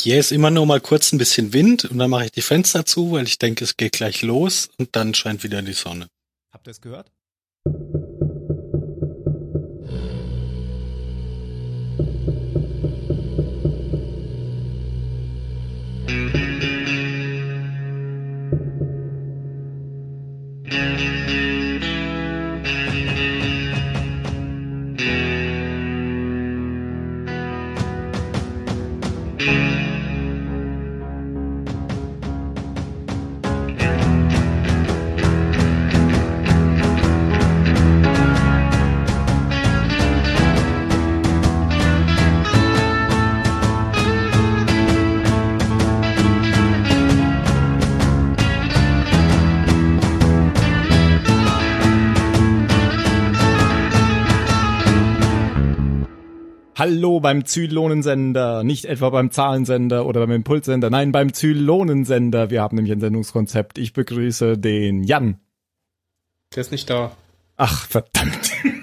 Hier ist immer nur mal kurz ein bisschen Wind und dann mache ich die Fenster zu, weil ich denke, es geht gleich los und dann scheint wieder die Sonne. Habt ihr es gehört? Beim Zylonensender, nicht etwa beim Zahlensender oder beim Impulssender, nein, beim Zylonensender. Wir haben nämlich ein Sendungskonzept. Ich begrüße den Jan. Der ist nicht da. Ach, verdammt.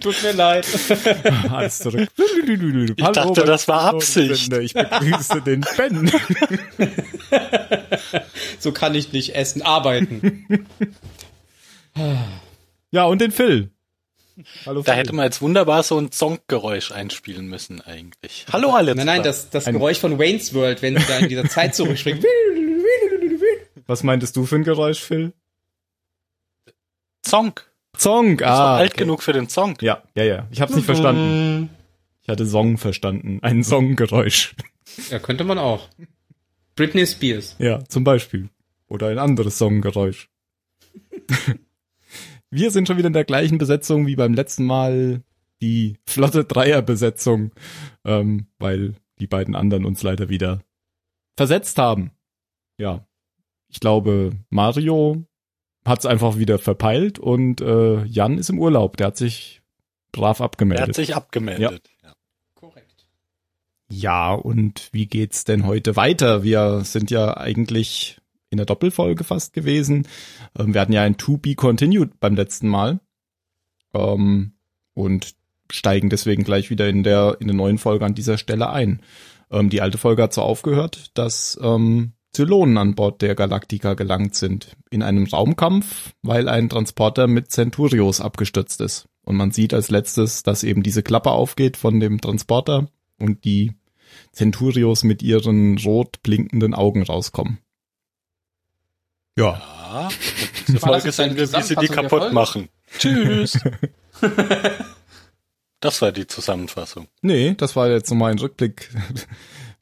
Tut mir leid. Alles zurück. Ich dachte, das war Absicht. Ich begrüße den Ben. so kann ich nicht essen, arbeiten. ja, und den Phil. Hallo, da hätte man jetzt wunderbar so ein Zonkgeräusch einspielen müssen eigentlich. Hallo alle. Nein, nein, das, das Geräusch von Wayne's World, wenn sie da in dieser Zeit zurückspringt. Was meintest du für ein Geräusch, Phil? Zonk. Zonk, ah. alt okay. genug für den Zonk. Ja, ja, ja. Ich hab's nicht verstanden. Ich hatte Song verstanden. Ein Songgeräusch. Ja, könnte man auch. Britney Spears. Ja, zum Beispiel. Oder ein anderes Songgeräusch. Wir sind schon wieder in der gleichen Besetzung wie beim letzten Mal die flotte Dreierbesetzung, ähm, weil die beiden anderen uns leider wieder versetzt haben. Ja, ich glaube, Mario hat es einfach wieder verpeilt und äh, Jan ist im Urlaub. Der hat sich brav abgemeldet. Der hat sich abgemeldet. Ja. ja. Korrekt. Ja, und wie geht's denn heute weiter? Wir sind ja eigentlich in der Doppelfolge fast gewesen. Ähm, wir hatten ja ein To Be Continued beim letzten Mal. Ähm, und steigen deswegen gleich wieder in der, in der neuen Folge an dieser Stelle ein. Ähm, die alte Folge hat so aufgehört, dass ähm, Zylonen an Bord der Galactica gelangt sind. In einem Raumkampf, weil ein Transporter mit Centurios abgestürzt ist. Und man sieht als letztes, dass eben diese Klappe aufgeht von dem Transporter und die Centurios mit ihren rot blinkenden Augen rauskommen. Ja. ja diese Folge sehen wir, wie sie die kaputt machen. Tschüss. das war die Zusammenfassung. Nee, das war jetzt nochmal ein Rückblick.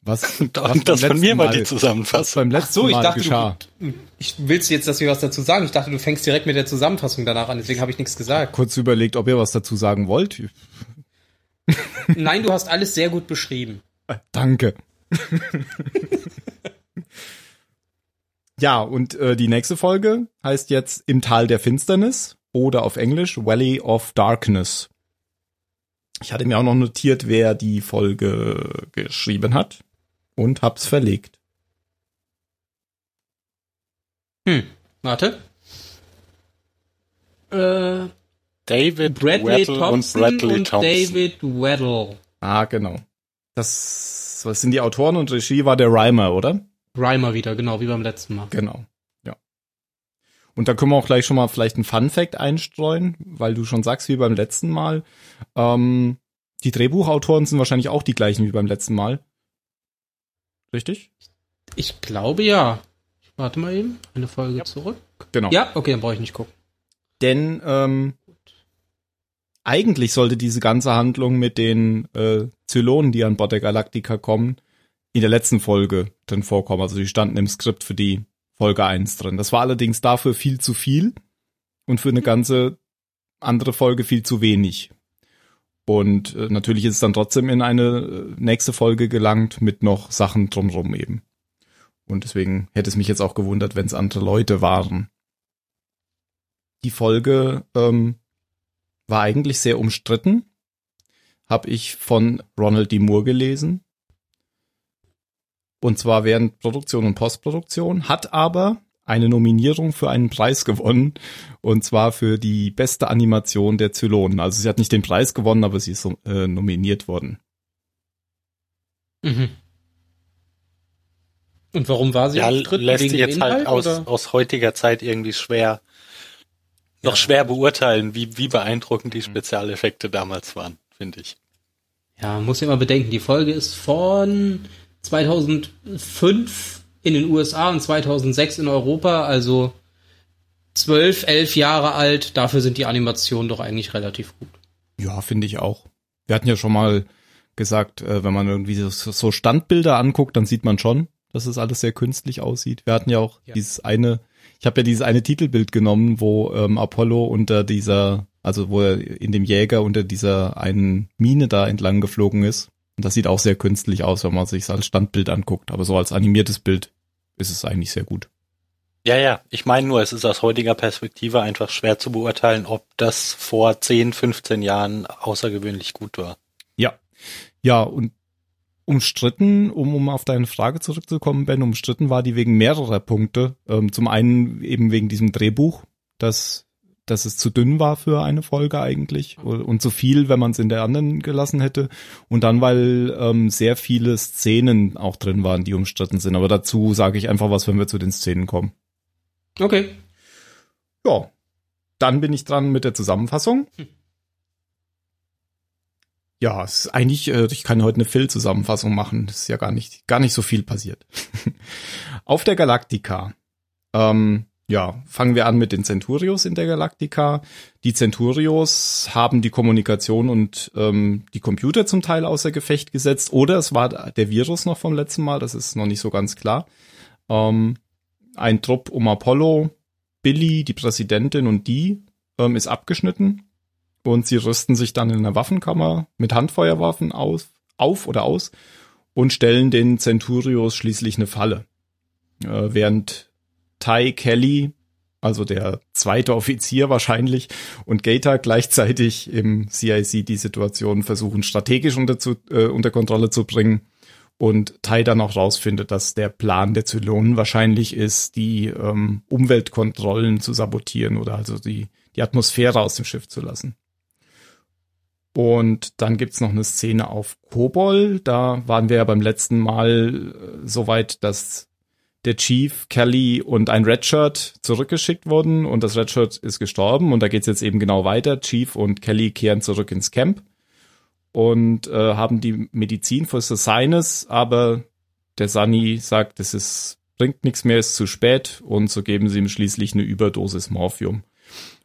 Was, was das von mir mal die Zusammenfassung. beim letzten so, ich Mal dachte, geschah. Du, ich willst jetzt, dass wir was dazu sagen? Ich dachte, du fängst direkt mit der Zusammenfassung danach an, deswegen habe ich nichts gesagt. Kurz überlegt, ob ihr was dazu sagen wollt. Nein, du hast alles sehr gut beschrieben. Danke. Ja, und äh, die nächste Folge heißt jetzt Im Tal der Finsternis oder auf Englisch Valley of Darkness. Ich hatte mir auch noch notiert, wer die Folge geschrieben hat und hab's verlegt. Hm, warte. Äh, David Bradley Weddle Thompson und Bradley und Thompson. David Weddle. Ah, genau. Das, was sind die Autoren und Regie war der Reimer, oder? Rhymer wieder, genau, wie beim letzten Mal. Genau, ja. Und da können wir auch gleich schon mal vielleicht ein Fun Fact einstreuen, weil du schon sagst, wie beim letzten Mal. Ähm, die Drehbuchautoren sind wahrscheinlich auch die gleichen wie beim letzten Mal. Richtig? Ich glaube ja. Ich warte mal eben. Eine Folge ja. zurück. Genau. Ja, okay, dann brauche ich nicht gucken. Denn ähm, eigentlich sollte diese ganze Handlung mit den äh, Zylonen, die an Bord der Galactica kommen, in der letzten Folge drin vorkommen. Also die standen im Skript für die Folge 1 drin. Das war allerdings dafür viel zu viel und für eine ganze andere Folge viel zu wenig. Und äh, natürlich ist es dann trotzdem in eine äh, nächste Folge gelangt mit noch Sachen drumrum eben. Und deswegen hätte es mich jetzt auch gewundert, wenn es andere Leute waren. Die Folge ähm, war eigentlich sehr umstritten. Habe ich von Ronald D. Moore gelesen. Und zwar während Produktion und Postproduktion, hat aber eine Nominierung für einen Preis gewonnen. Und zwar für die beste Animation der Zylonen. Also sie hat nicht den Preis gewonnen, aber sie ist äh, nominiert worden. Mhm. Und warum war sie Ja, lässt sich jetzt halt Inhalt, aus, oder? aus heutiger Zeit irgendwie schwer, noch Ja. schwer beurteilen, wie, wie beeindruckend die Spezialeffekte damals waren, finde ich. Ja, man muss immer bedenken, die Folge ist von 2005 in den USA und 2006 in Europa, also zwölf, elf Jahre alt. Dafür sind die Animationen doch eigentlich relativ gut. Ja, finde ich auch. Wir hatten ja schon mal gesagt, äh, wenn man irgendwie so, so Standbilder anguckt, dann sieht man schon, dass es alles sehr künstlich aussieht. Wir hatten ja auch Ja. dieses eine, ich habe ja dieses eine Titelbild genommen, wo ähm, Apollo unter dieser, also wo er in dem Jäger unter dieser einen Mine da entlang geflogen ist. Und das sieht auch sehr künstlich aus, wenn man sich als Standbild anguckt. Aber so als animiertes Bild ist es eigentlich sehr gut. Ja, ja, ich meine nur, es ist aus heutiger Perspektive einfach schwer zu beurteilen, ob das vor 10, 15 Jahren außergewöhnlich gut war. Ja. Ja, und umstritten, um, um auf deine Frage zurückzukommen, Ben, umstritten war die wegen mehrerer Punkte. Ähm, zum einen eben wegen diesem Drehbuch, dass, dass es zu dünn war für eine Folge eigentlich und und zu viel, wenn man es in der anderen gelassen hätte. Und dann, weil ähm, sehr viele Szenen auch drin waren, die umstritten sind. Aber dazu sage ich einfach was, wenn wir zu den Szenen kommen. Okay. Ja, dann bin ich dran mit der Zusammenfassung. Ja, es ist eigentlich, äh, ich kann heute eine Phil-Zusammenfassung machen. Das ist ja gar nicht, gar nicht so viel passiert. Auf der Galaktika. Ähm, ja, fangen wir an mit den Centurios in der Galaktika. Die Centurios haben die Kommunikation und ähm, die Computer zum Teil außer Gefecht gesetzt. Oder es war der Virus noch vom letzten Mal, das ist noch nicht so ganz klar. Ähm, ein Trupp um Apollo, Billy, die Präsidentin und die ähm, ist abgeschnitten und sie rüsten sich dann in einer Waffenkammer mit Handfeuerwaffen aus, auf oder aus und stellen den Centurios schließlich eine Falle. Äh, während Ty Kelly, also der zweite Offizier wahrscheinlich, und Gator gleichzeitig im CIC die Situation versuchen strategisch unter, zu, äh, unter Kontrolle zu bringen und Tai dann auch rausfindet, dass der Plan der Zylonen wahrscheinlich ist, die ähm, Umweltkontrollen zu sabotieren oder also die, die Atmosphäre aus dem Schiff zu lassen. Und dann gibt's noch eine Szene auf Kobol. Da waren wir ja beim letzten Mal äh, so weit, dass der Chief, Kelly und ein Redshirt zurückgeschickt wurden und das Redshirt ist gestorben und da geht's jetzt eben genau weiter. Chief und Kelly kehren zurück ins Camp und äh, haben die Medizin für Sinus, aber der Sunny sagt, es ist, bringt nichts mehr, ist zu spät und so geben sie ihm schließlich eine Überdosis Morphium.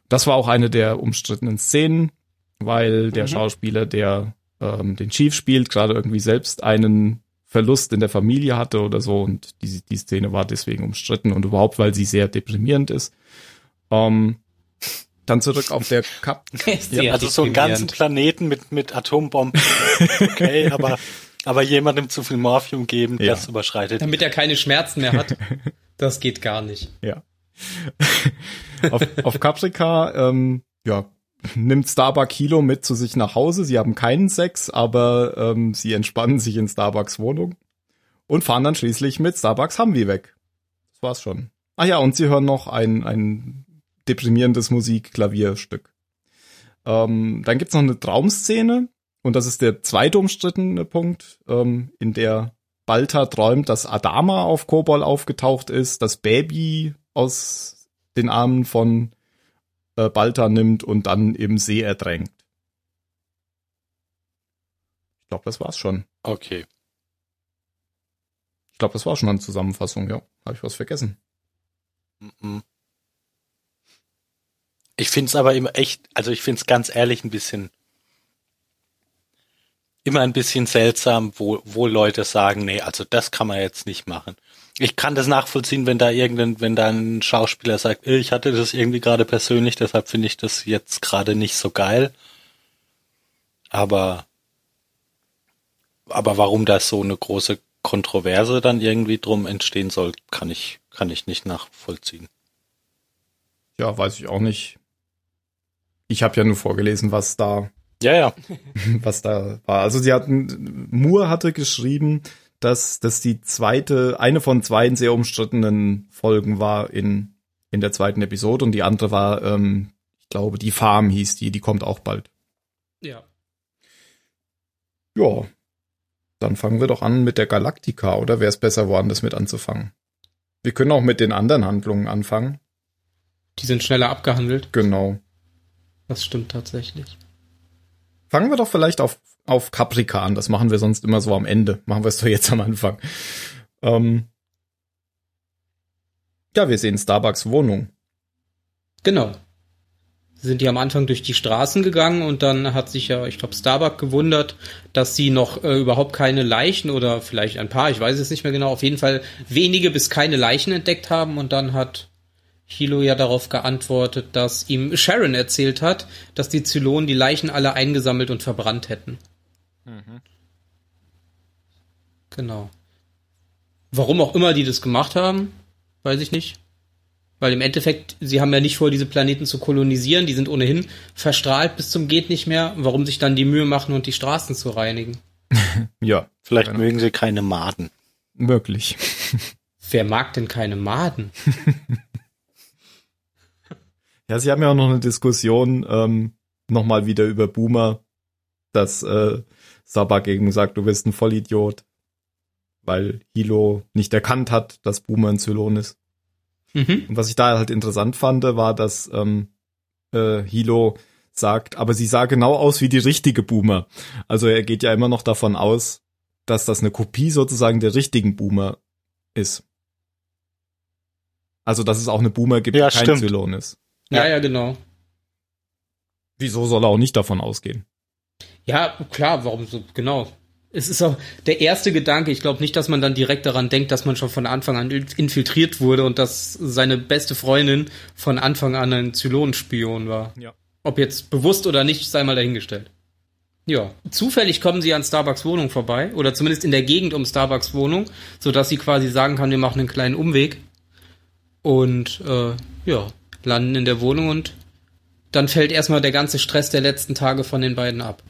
Das war auch eine der umstrittenen Szenen, weil der Mhm. Schauspieler, der ähm, den Chief spielt, gerade irgendwie selbst einen Verlust in der Familie hatte oder so und die, die Szene war deswegen umstritten und überhaupt, weil sie sehr deprimierend ist. Ähm, dann zurück auf der Cup. Sehr also so einen ganzen. Planeten mit, mit Atombomben. Okay, aber, aber jemandem zu viel Morphium geben, Ja. das überschreitet. Damit er keine Schmerzen mehr hat. Das geht gar nicht. Ja. auf, auf Caprica, ähm, ja, nimmt Starbuck Kilo mit zu sich nach Hause. Sie haben keinen Sex, aber ähm, sie entspannen sich in Starbucks Wohnung und fahren dann schließlich mit Starbucks Humvee weg. Das war's schon. Ah ja, und sie hören noch ein, ein deprimierendes Musik-Klavierstück. Ähm, dann gibt's noch eine Traumszene und das ist der zweite umstrittene Punkt, ähm, in der Balta träumt, dass Adama auf Kobol aufgetaucht ist, das Baby aus den Armen von äh, Balta nimmt und dann im See ertränkt. Ich glaube, das war's schon. Okay. Ich glaube, das war schon eine Zusammenfassung, ja. Habe ich was vergessen? Ich find's aber immer echt, also ich find's ganz ehrlich ein bisschen, immer ein bisschen seltsam, wo, wo Leute sagen, nee, also das kann man jetzt nicht machen. Ich kann das nachvollziehen, wenn da irgendein, wenn da ein Schauspieler sagt, "Äh, ich hatte das irgendwie gerade persönlich, deshalb finde ich das jetzt gerade nicht so geil. Aber, aber warum da so eine große Kontroverse dann irgendwie drum entstehen soll, kann ich, kann ich nicht nachvollziehen. Ja, weiß ich auch nicht. Ich habe ja nur vorgelesen, was da Ja, ja. was da war. Also sie hatten, Moore hatte geschrieben, dass das die zweite, eine von zwei sehr umstrittenen Folgen war in, in der zweiten Episode und die andere war, ähm, ich glaube, die Farm hieß die, die kommt auch bald. Ja. Ja. Dann fangen wir doch an mit der Galactica, oder wäre es besser, woanders mit anzufangen? Wir können auch mit den anderen Handlungen anfangen. Die sind schneller abgehandelt. Genau. Das stimmt tatsächlich. Fangen wir doch vielleicht auf, auf Caprica an. Das machen wir sonst immer so am Ende. Machen wir es doch jetzt am Anfang. Ähm ja, wir sehen Starbucks Wohnung. Genau. Sind die am Anfang durch die Straßen gegangen und dann hat sich ja, ich glaube, Starbuck gewundert, dass sie noch äh, überhaupt keine Leichen oder vielleicht ein paar, ich weiß es nicht mehr genau, auf jeden Fall wenige bis keine Leichen entdeckt haben und dann hat Hilo ja darauf geantwortet, dass ihm Sharon erzählt hat, dass die Zylonen die Leichen alle eingesammelt und verbrannt hätten. Mhm. Genau. Warum auch immer die das gemacht haben, weiß ich nicht. Weil im Endeffekt, sie haben ja nicht vor, diese Planeten zu kolonisieren, die sind ohnehin verstrahlt bis zum geht nicht mehr. Warum sich dann die Mühe machen und die Straßen zu reinigen? ja. Vielleicht genau. mögen sie keine Maden. Möglich. Wer mag denn keine Maden? ja, sie haben ja auch noch eine Diskussion ähm, nochmal wieder über Boomer, dass äh, Sabak gegen sagt, du bist ein Vollidiot, weil Hilo nicht erkannt hat, dass Boomer ein Zylon ist. Mhm. Und was ich da halt interessant fand, war, dass ähm, äh, Hilo sagt, aber sie sah genau aus wie die richtige Boomer. Also er geht ja immer noch davon aus, dass das eine Kopie sozusagen der richtigen Boomer ist. Also dass es auch eine Boomer gibt, ja, die kein stimmt. Zylon ist. Ja, ja, genau. Wieso soll er auch nicht davon ausgehen? Ja, klar, warum so, genau es ist auch der erste Gedanke. Ich glaube nicht, dass man dann direkt daran denkt, dass man schon von Anfang an infiltriert wurde und dass seine beste Freundin von Anfang an ein Zylonenspion war. Ja. Ob jetzt bewusst oder nicht, sei mal dahingestellt. Ja, zufällig kommen sie an Starbucks Wohnung vorbei oder zumindest in der Gegend um Starbucks Wohnung, so dass sie quasi sagen kann, wir machen einen kleinen Umweg und äh, ja landen in der Wohnung und dann fällt erstmal der ganze Stress der letzten Tage von den beiden ab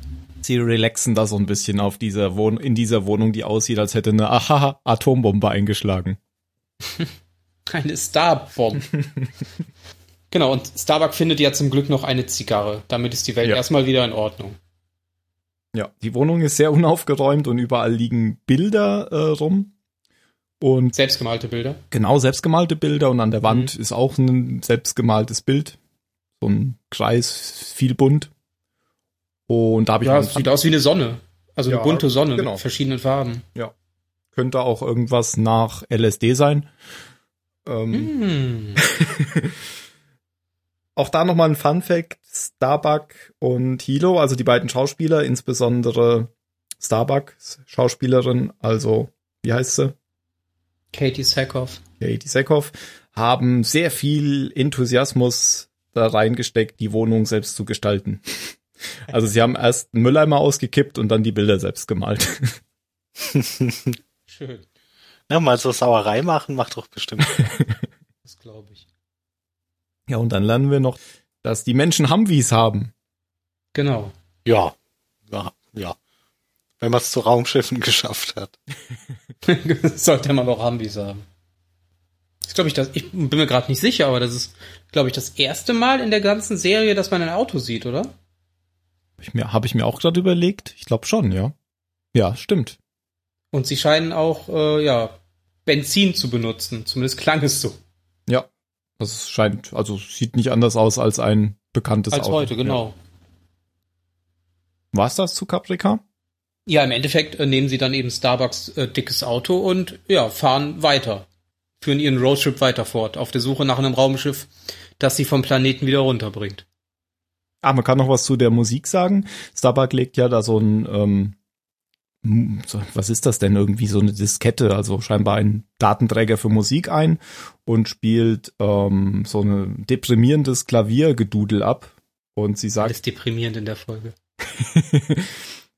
sie relaxen da so ein bisschen auf dieser Wohn in dieser Wohnung, die aussieht, als hätte eine Aha Atombombe eingeschlagen. eine Starbombe. genau, und Starbuck findet ja zum Glück noch eine Zigarre. Damit ist die Welt ja. erstmal wieder in Ordnung. Ja, die Wohnung ist sehr unaufgeräumt und überall liegen Bilder äh, rum. Und selbstgemalte Bilder. Genau, selbstgemalte Bilder und an der Wand mhm. ist auch ein selbstgemaltes Bild. So ein Kreis, viel bunt. Und da habe ich. Ja, es sieht aus wie eine Sonne. Also ja, eine bunte Sonne genau. mit verschiedenen Farben. Ja. Könnte auch irgendwas nach LSD sein. Ähm. Mm. auch da nochmal ein Fun Fact. Starbuck und Hilo, also die beiden Schauspieler, insbesondere Starbuck, Schauspielerin, also, wie heißt sie? Katie Sackhoff. Katie Sackhoff, haben sehr viel Enthusiasmus da reingesteckt, die Wohnung selbst zu gestalten. Also sie haben erst einen Mülleimer ausgekippt und dann die Bilder selbst gemalt. Schön. Ja, mal so Sauerei machen, macht doch bestimmt. das glaube ich. Ja, und dann lernen wir noch, dass die Menschen Humvees haben. Genau. Ja, ja, ja. Wenn man es zu Raumschiffen geschafft hat. Sollte man doch Humvees haben. Das glaube ich, das, ich bin mir gerade nicht sicher, aber das ist, glaube ich, das erste Mal in der ganzen Serie, dass man ein Auto sieht, oder? Ich mir, habe ich mir auch gerade überlegt. Ich glaube schon, ja. Ja, stimmt. Und sie scheinen auch, äh, ja, Benzin zu benutzen. Zumindest klang es so. Ja. Das scheint, also sieht nicht anders aus als ein bekanntes als Auto. Als heute, genau. Ja. War's das zu Caprica? Ja, im Endeffekt äh, nehmen sie dann eben Starbucks äh, dickes Auto und ja, fahren weiter. Führen ihren Roadtrip weiter fort, auf der Suche nach einem Raumschiff, das sie vom Planeten wieder runterbringt. Ah, man kann noch was zu der Musik sagen. Starbuck legt ja da so ein, ähm, was ist das denn irgendwie so eine Diskette, also scheinbar ein Datenträger für Musik ein und spielt ähm, so ein deprimierendes Klaviergedudel ab. Und sie sagt. Alles deprimierend in der Folge.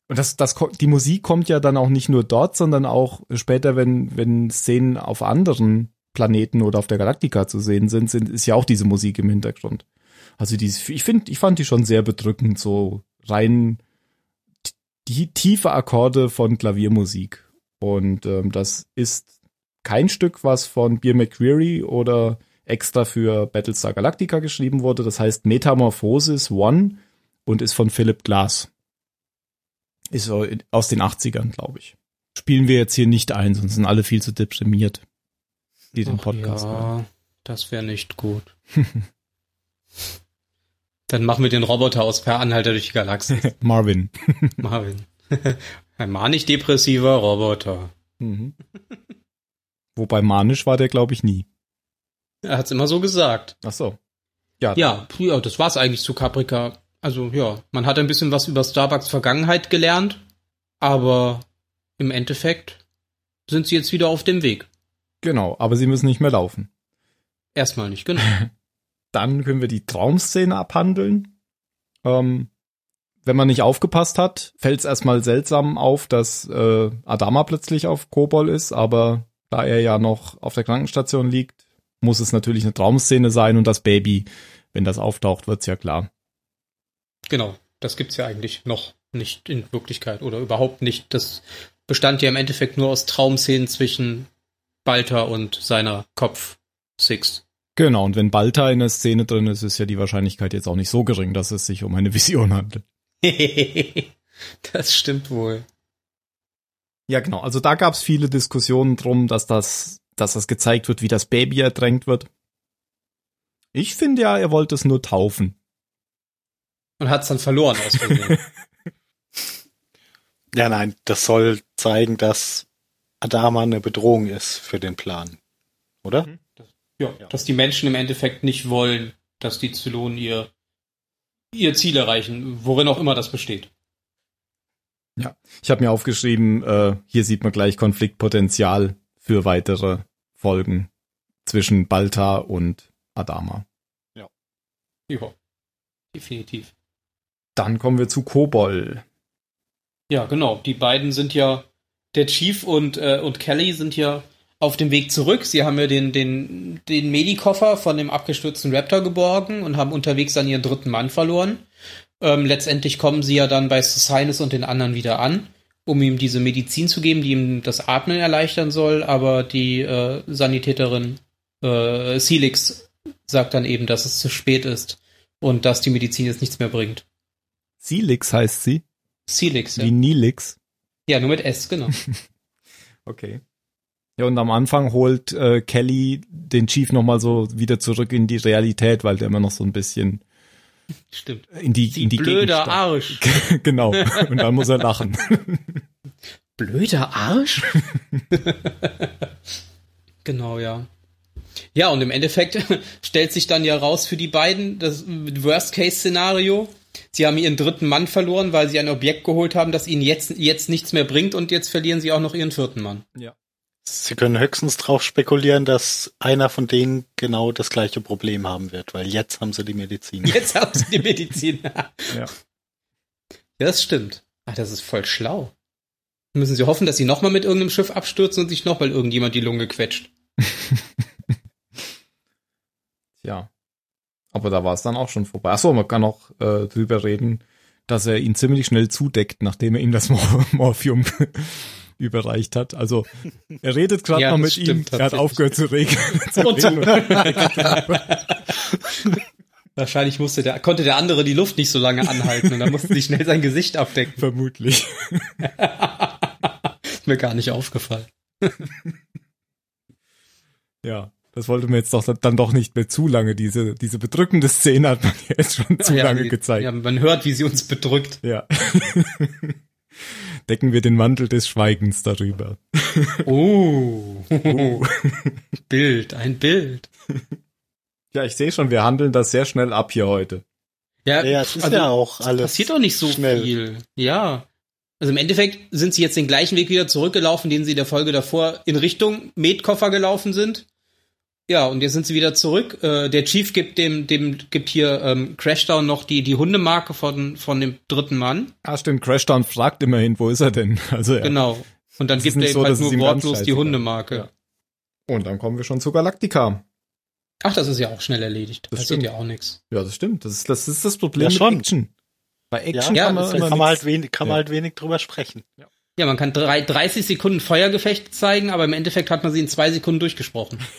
und das, das, die Musik kommt ja dann auch nicht nur dort, sondern auch später, wenn, wenn Szenen auf anderen Planeten oder auf der Galaktika zu sehen sind, sind, ist ja auch diese Musik im Hintergrund. Also die, ich finde, ich fand die schon sehr bedrückend, so rein die tiefe Akkorde von Klaviermusik. Und ähm, das ist kein Stück, was von Beer McQuarrie oder extra für Battlestar Galactica geschrieben wurde. Das heißt Metamorphosis One und ist von Philip Glass. Ist aus den 80ern, glaube ich. spielen wir jetzt hier nicht ein, sonst sind alle viel zu deprimiert, die den Ach Podcast hören. ja, das wäre nicht gut. Dann machen wir den Roboter aus Per Anhalter durch die Galaxie. Marvin. Marvin. Ein manisch-depressiver Roboter. Mhm. Wobei manisch war der, glaube ich, nie. Er hat's immer so gesagt. Ach so. Ja, Ja, ja, das war's eigentlich zu Caprica. Also ja, man hat ein bisschen was über Starbucks Vergangenheit gelernt, aber im Endeffekt sind sie jetzt wieder auf dem Weg. genau. Aber sie müssen nicht mehr laufen. Erstmal nicht, genau. Dann können wir die Traumszene abhandeln. Ähm, wenn man nicht aufgepasst hat, fällt es erstmal seltsam auf, dass äh, Adama plötzlich auf Kobol ist, aber da er ja noch auf der Krankenstation liegt, muss es natürlich eine Traumszene sein und das Baby, wenn das auftaucht, wird's ja klar. Genau, das gibt's ja eigentlich noch nicht in Wirklichkeit oder überhaupt nicht. Das bestand ja im Endeffekt nur aus Traumszenen zwischen Balter und seiner Kopf Six. Genau, und wenn Balta in der Szene drin ist, ist ja die Wahrscheinlichkeit jetzt auch nicht so gering, dass es sich um eine Vision handelt. das stimmt wohl. Ja, genau. Also da gab's viele Diskussionen drum, dass das, dass das gezeigt wird, wie das Baby ertränkt wird. Ich finde ja, er wollte es nur taufen. Und hat's dann verloren aus Versehen. Ja, nein, das soll zeigen, dass Adama eine Bedrohung ist für den Plan. Oder? Ja, dass die Menschen im Endeffekt nicht wollen, dass die Zylonen ihr, ihr Ziel erreichen, worin auch immer das besteht. Ja. Ich habe mir aufgeschrieben, äh, hier sieht man gleich Konfliktpotenzial für weitere Folgen zwischen Balta und Adama. Ja, definitiv. Dann kommen wir zu Kobol. Ja, genau. Die beiden sind ja, der Chief und, äh, und Kelly sind ja auf dem Weg zurück. Sie haben ja den, den, den Medikoffer von dem abgestürzten Raptor geborgen und haben unterwegs dann ihren dritten Mann verloren. Ähm, letztendlich kommen sie ja dann bei Sinus und den anderen wieder an, um ihm diese Medizin zu geben, die ihm das Atmen erleichtern soll, aber die äh, Sanitäterin äh, Celix sagt dann eben, dass es zu spät ist und dass die Medizin jetzt nichts mehr bringt. Silix heißt sie, Celix, wie ja. Nilix. ja, nur mit S, genau. Okay. Ja, und am Anfang holt äh, Kelly den Chief nochmal so wieder zurück in die Realität, weil der immer noch so ein bisschen Stimmt. in die, Die in die blöder Gegend Arsch. genau. Und dann muss er lachen. Blöder Arsch? genau, ja. Ja, und im Endeffekt stellt sich dann ja raus für die beiden das Worst-Case-Szenario. Sie haben ihren dritten Mann verloren, weil sie ein Objekt geholt haben, das ihnen jetzt, jetzt nichts mehr bringt und jetzt verlieren sie auch noch ihren vierten Mann. Sie können höchstens drauf spekulieren, dass einer von denen genau das gleiche Problem haben wird, weil jetzt haben sie die Medizin. Jetzt haben sie die Medizin. Ja. Ja, das stimmt. Ach, das ist voll schlau. Müssen sie hoffen, dass sie nochmal mit irgendeinem Schiff abstürzen und sich nochmal irgendjemand die Lunge quetscht. Ja. Aber da war es dann auch schon vorbei. Achso, man kann auch äh, drüber reden, dass er ihn ziemlich schnell zudeckt, nachdem er ihm das Mor Morphium überreicht hat. Also er redet gerade Ja, noch mit ihm, stimmt er hat aufgehört zu reden. Wahrscheinlich musste der, konnte der andere die Luft nicht so lange anhalten und dann musste sie schnell sein Gesicht abdecken. Vermutlich. Ist mir gar nicht aufgefallen. Ja, das wollte mir jetzt doch dann doch nicht mehr zu lange. Diese, diese bedrückende Szene hat man jetzt schon zu ja, lange die- gezeigt. Ja, man hört, wie sie uns bedrückt. Ja. Decken wir den Mantel des Schweigens darüber. Oh. Oh. Bild, ein Bild. Ja, ich sehe schon, wir handeln das sehr schnell ab hier heute. Ja, Ja, es ist also, ja auch es alles. passiert doch nicht so schnell. viel. Ja. Also im Endeffekt sind sie jetzt den gleichen Weg wieder zurückgelaufen, den sie in der Folge davor in Richtung Medkoffer gelaufen sind. Ja, und jetzt sind sie wieder zurück. Äh, der Chief gibt dem, dem gibt hier ähm, Crashdown noch die, die Hundemarke von, von dem dritten Mann. Ah, stimmt, Crashdown fragt immerhin, wo ist er denn? Also ja. Genau. Und dann gibt er so, halt nur ihm wortlos die Hundemarke. Ja. Und dann kommen wir schon zu Galactica. Ach, das ist ja auch schnell erledigt. Das Passiert stimmt. ja auch nichts. Ja, das stimmt. Das ist das, ist das Problem Ja, mit schon. Action. Bei Action Ja, kann man, kann man halt wenig, kann man halt wenig drüber sprechen. Ja, man kann drei, 30 Sekunden Feuergefecht zeigen, aber im Endeffekt hat man sie in zwei Sekunden durchgesprochen.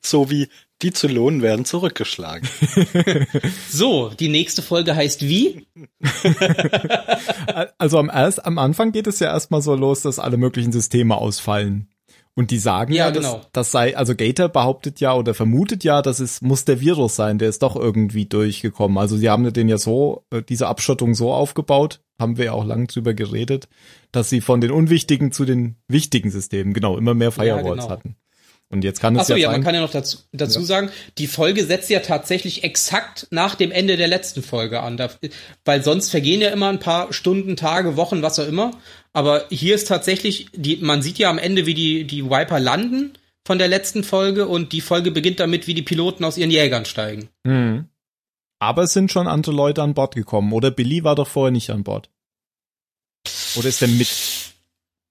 So wie Die Zylonen werden zurückgeschlagen. So, die nächste Folge heißt wie? Also am, erst, am Anfang geht es ja erstmal so los, dass alle möglichen Systeme ausfallen. Und die sagen ja, Ja, genau. das sei, also Gator behauptet ja oder vermutet ja, dass es muss der Virus sein, der ist doch irgendwie durchgekommen. Also sie haben den ja so, äh, diese Abschottung so aufgebaut, haben wir ja auch lang drüber geredet, dass sie von den unwichtigen zu den wichtigen Systemen, genau, immer mehr Firewalls genau. hatten. Und jetzt kann es Achso, ja, ja, sein, man kann ja noch dazu, dazu sagen, die Folge setzt ja tatsächlich exakt nach dem Ende der letzten Folge an. Da, weil sonst vergehen ja immer ein paar Stunden, Tage, Wochen, was auch immer. Aber hier ist tatsächlich, die, man sieht ja am Ende, wie die, die Viper landen von der letzten Folge und die Folge beginnt damit, wie die Piloten aus ihren Jägern steigen. Mhm. Aber es sind schon andere Leute an Bord gekommen. Oder Billy war doch vorher nicht an Bord. Oder ist er mit,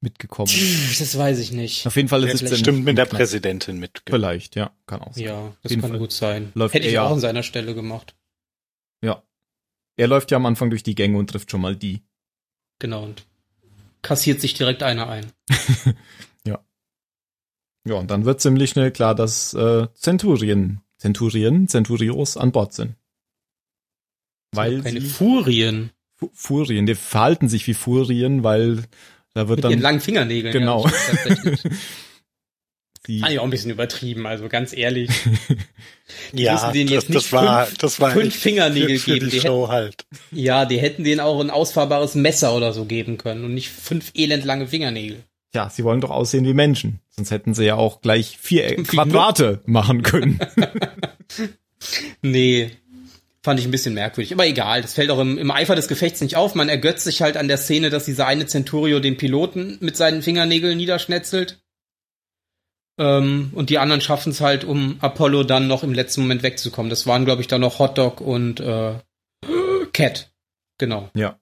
mitgekommen? Das weiß ich nicht. Auf jeden Fall Ja, ist es vielleicht Stimmt mit der. Präsidentin mit. Vielleicht, ja, kann auch sein. Ja, das kann Fall. gut sein. Läuft Hätte ich auch an seiner Stelle gemacht. Ja. Er läuft ja am Anfang durch die Gänge und trifft schon mal die. Genau. Und kassiert sich direkt einer ein. Ja, und dann wird ziemlich schnell klar, dass äh, Zenturien, Zenturien, Centurios an Bord sind. Weil Keine sie, Furien. Fu- Furien, die verhalten sich wie Furien, weil da wird Mit dann langen Fingernägeln. Genau. Ja, das die, Fand ich auch ein bisschen übertrieben, also ganz ehrlich. Ja, müssen denen das, jetzt nicht das war, fünf- das war fünf Fingernägel für, für geben. die Die Show halt. Ja, die hätten denen auch ein ausfahrbares Messer oder so geben können und nicht fünf elendlange Fingernägel. ja, sie wollen doch aussehen wie Menschen. Sonst hätten sie ja auch gleich vier Quadrate machen können. Nee. Fand ich ein bisschen merkwürdig. Aber egal, das fällt auch im, im Eifer des Gefechts nicht auf. Man ergötzt sich halt an der Szene, dass dieser eine Centurio den Piloten mit seinen Fingernägeln niederschnetzelt. Ähm, und die anderen schaffen es halt, um Apollo dann noch im letzten Moment wegzukommen. Das waren, glaube ich, dann noch Hotdog und äh, Cat. Genau. ja.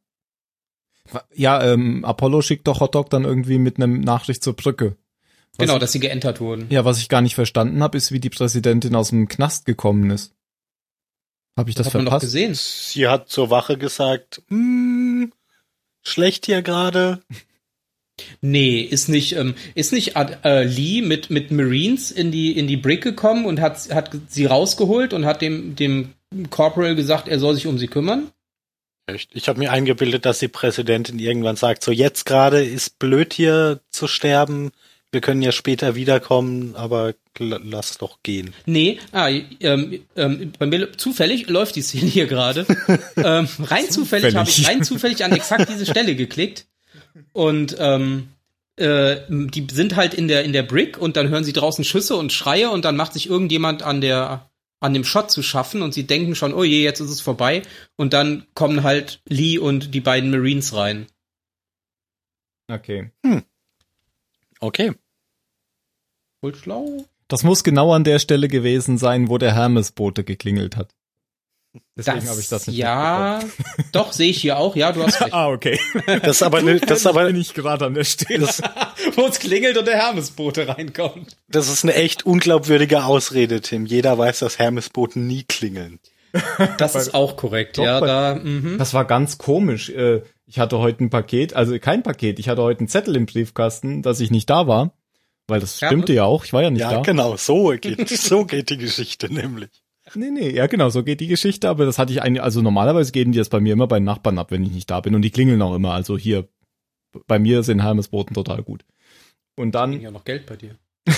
Ja, ähm, Apollo schickt doch Hotdog dann irgendwie mit einem Nachricht zur Brücke. Was Genau, dass sie geentert wurden. Ja, was ich gar nicht verstanden habe, ist, wie die Präsidentin aus dem Knast gekommen ist. Habe ich das, hat man doch verpasst? gesehen. Sie hat zur Wache gesagt, hm, schlecht hier gerade. Nee, ist nicht, ähm, ist nicht äh, Lee mit, mit Marines in die, in die Brick gekommen und hat, hat sie rausgeholt und hat dem, dem Corporal gesagt, er soll sich um sie kümmern? Echt? Ich habe mir eingebildet, dass die Präsidentin irgendwann sagt, so jetzt gerade ist blöd hier zu sterben. Wir können ja später wiederkommen, aber lass doch gehen. Nee, ah, ähm, ähm, bei mir zufällig läuft die Szene hier gerade. ähm, rein zufällig habe ich Zufällig. rein zufällig an exakt diese Stelle geklickt. Und ähm, äh, die sind halt in der in der Brick und dann hören sie draußen Schüsse und Schreie und dann macht sich irgendjemand an der an dem Shot zu schaffen und sie denken schon, oh je, jetzt ist es vorbei und dann kommen halt Lee und die beiden Marines rein. Okay. Okay. Voll schlau. Das muss genau an der Stelle gewesen sein, wo der Hermesbote geklingelt hat. Deswegen habe ich das nicht Ja, doch sehe ich hier auch. Ja, du hast recht. Ah, okay. Das ist aber, ne, das ist aber, bin ich gerade an der Stelle. Wo es klingelt und der Hermesbote reinkommt. das ist eine echt unglaubwürdige Ausrede, Tim. Jeder weiß, dass Hermesboten nie klingeln. Das ist auch korrekt, Doch, ja, da, mhm. Das war ganz komisch. Äh, Ich hatte heute ein Paket, also kein Paket, ich hatte heute einen Zettel im Briefkasten, dass ich nicht da war. Weil das Ja, stimmte und? ja auch, ich war ja nicht Ja, da. genau, so geht, so geht die Geschichte nämlich. Nee, nee, ja genau, so geht die Geschichte, aber das hatte ich eigentlich, also normalerweise geben die das bei mir immer bei den Nachbarn ab, wenn ich nicht da bin und die klingeln auch immer, also hier, bei mir sind Hermesboten total gut. Und dann, ja noch Geld bei dir.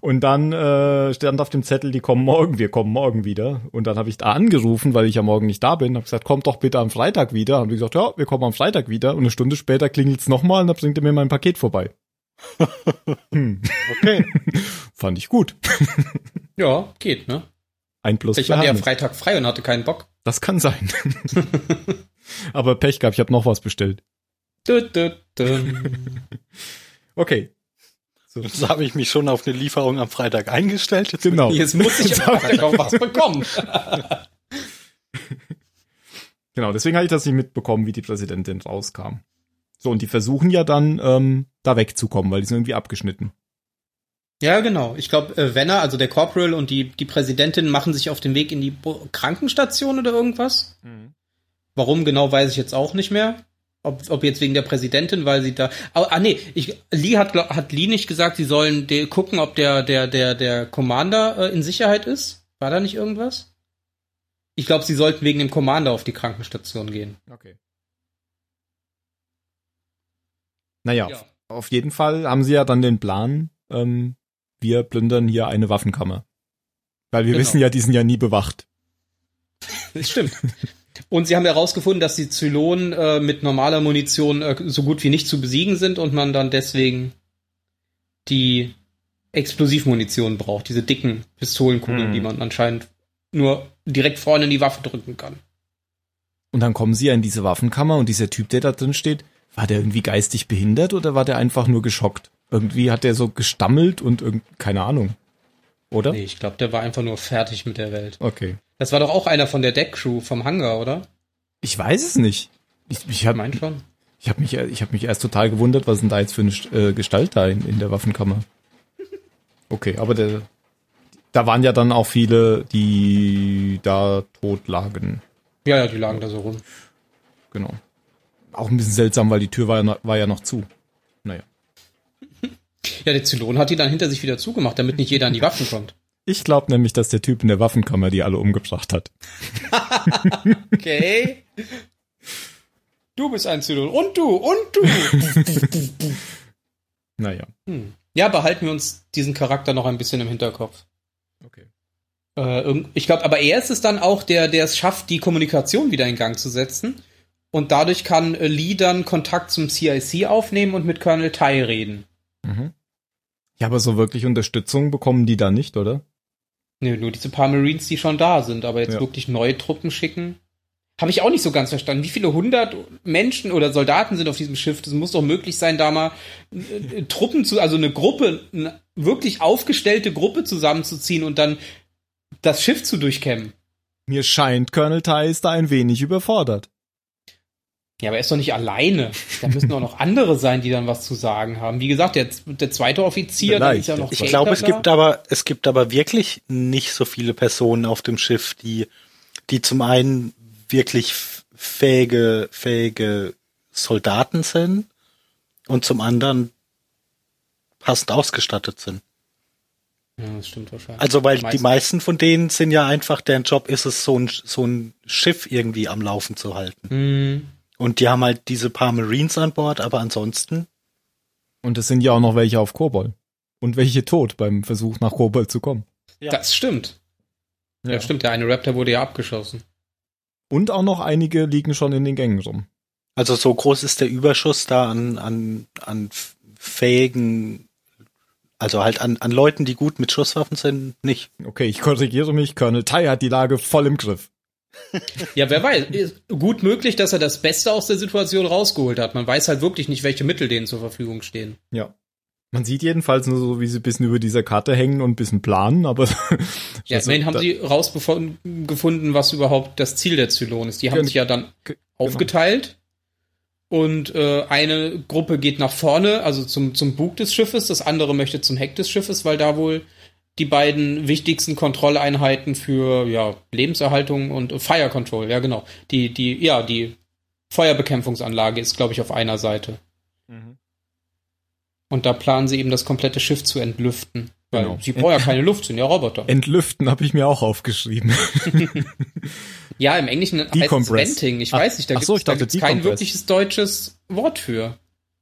und dann äh, stand auf dem Zettel, die kommen morgen, wir kommen morgen wieder. Und dann habe ich da angerufen, weil ich ja morgen nicht da bin, habe gesagt, kommt doch bitte am Freitag wieder. Haben die gesagt, ja, wir kommen am Freitag wieder. Und eine Stunde später klingelt's nochmal und dann bringt er mir mein Paket vorbei. Hm. Okay. Fand ich gut. Ja, geht, ne? Ein plus Ich hatte ja. Freitag frei und hatte keinen Bock. Das kann sein. aber Pech gehabt, ich habe noch was bestellt. Okay. Jetzt habe ich mich schon auf eine Lieferung am Freitag eingestellt. Jetzt Genau. Jetzt muss ich am Freitag auch was bekommen. Genau, deswegen hatte ich das nicht mitbekommen, wie die Präsidentin rauskam. So, und die versuchen ja dann, ähm, da wegzukommen, weil die sind irgendwie abgeschnitten. Ja, genau. Ich glaube, äh, Wenner, also der Corporal und die, die Präsidentin machen sich auf den Weg in die Bo Krankenstation oder irgendwas. Warum genau, weiß ich jetzt auch nicht mehr. Ob, ob jetzt wegen der Präsidentin, weil sie da. Ah, ah nee, ich, Lee hat, hat Lee nicht gesagt, sie sollen gucken, ob der, der, der, der Commander äh, in Sicherheit ist? War da nicht irgendwas? Ich glaube, sie sollten wegen dem Commander auf die Krankenstation gehen. Okay. Naja, ja. auf jeden Fall haben sie ja dann den Plan, ähm, wir plündern hier eine Waffenkammer. Weil wir genau. wissen ja, die sind ja nie bewacht. Das stimmt. Und sie haben herausgefunden, dass die Zylonen äh, mit normaler Munition äh, so gut wie nicht zu besiegen sind und man dann deswegen die Explosivmunition braucht, diese dicken Pistolenkugeln, hm. die man anscheinend nur direkt vorne in die Waffe drücken kann. Und dann kommen sie ja in diese Waffenkammer und dieser Typ, der da drin steht, war der irgendwie geistig behindert oder war der einfach nur geschockt? Irgendwie hat der so gestammelt und irgend, keine Ahnung. Oder? Nee, ich glaube, der war einfach nur fertig mit der Welt. Okay. Das war doch auch einer von der Deckcrew vom Hangar, oder? Ich weiß es nicht. Ich, ich hab, mein schon. Ich habe mich, ich hab mich erst total gewundert, was denn da jetzt für eine äh, Gestalt da in, in der Waffenkammer. Okay, aber der, da waren ja dann auch viele, die da tot lagen. Ja, ja, die lagen da so rum. Genau. Auch ein bisschen seltsam, weil die Tür war ja noch, war ja noch zu. Naja. Ja, der Zylon hat die dann hinter sich wieder zugemacht, damit nicht jeder an die Waffen kommt. Ich glaube nämlich, dass der Typ in der Waffenkammer die alle umgebracht hat. okay. Du bist ein Zylon. Und du, und du. naja. Hm. Ja, behalten wir uns diesen Charakter noch ein bisschen im Hinterkopf. Okay. Äh, ich glaube, aber er ist es dann auch, der, der es schafft, die Kommunikation wieder in Gang zu setzen. Und dadurch kann äh, Lee dann Kontakt zum CIC aufnehmen und mit Colonel Tai reden. Mhm. Ja, aber so wirklich Unterstützung bekommen die da nicht, oder? Nö, nur diese paar Marines, die schon da sind, aber jetzt ja. wirklich neue Truppen schicken. Habe ich auch nicht so ganz verstanden. Wie viele hundert Menschen oder Soldaten sind auf diesem Schiff? Das muss doch möglich sein, da mal äh, Truppen zu, also eine Gruppe, eine wirklich aufgestellte Gruppe zusammenzuziehen und dann das Schiff zu durchkämmen. Mir scheint, Colonel Tai ist da ein wenig überfordert. Ja, aber er ist doch nicht alleine. Da müssen auch noch andere sein, die dann was zu sagen haben. Wie gesagt, der, der zweite Offizier, der ist ja noch Ich glaube, es gibt aber, es gibt aber wirklich nicht so viele Personen auf dem Schiff, die, die zum einen wirklich fähige, fähige Soldaten sind und zum anderen passend ausgestattet sind. Ja, das stimmt wahrscheinlich. Also, weil die meisten von denen sind ja einfach, deren Job ist es, so ein, so ein Schiff irgendwie am Laufen zu halten. Mhm. Und die haben halt diese paar Marines an Bord, aber ansonsten. Und es sind ja auch noch welche auf Kobol. Und welche tot beim Versuch nach Kobol zu kommen. Ja. Das stimmt. Ja. ja, stimmt. Der eine Raptor wurde ja abgeschossen. Und auch noch einige liegen schon in den Gängen rum. Also so groß ist der Überschuss da an, an, an fähigen, also halt an, an Leuten, die gut mit Schusswaffen sind, nicht. Okay, ich korrigiere mich. Colonel Tai hat die Lage voll im Griff. Ja, wer weiß. Ist gut möglich, dass er das Beste aus der Situation rausgeholt hat. Man weiß halt wirklich nicht, welche Mittel denen zur Verfügung stehen. Ja. Man sieht jedenfalls nur so, wie sie ein bisschen über dieser Karte hängen und ein bisschen planen, aber. ja, also, immerhin haben sie rausgefunden, was überhaupt das Ziel der Zylon ist. Die haben sich ja dann genau. aufgeteilt. Und äh, eine Gruppe geht nach vorne, also zum, zum Bug des Schiffes, das andere möchte zum Heck des Schiffes, weil da wohl die beiden wichtigsten Kontrolleinheiten für ja, Lebenserhaltung und Fire Control, ja genau. Die, die, ja, die Feuerbekämpfungsanlage ist, glaube ich, auf einer Seite. Mhm. Und da planen sie eben das komplette Schiff zu entlüften. Weil genau. sie brauchen ja keine Luft, sind ja Roboter. Entlüften habe ich mir auch aufgeschrieben. ja, im Englischen heißt es Venting. Ich weiß nicht, da gibt es so, kein wirkliches deutsches Wort für.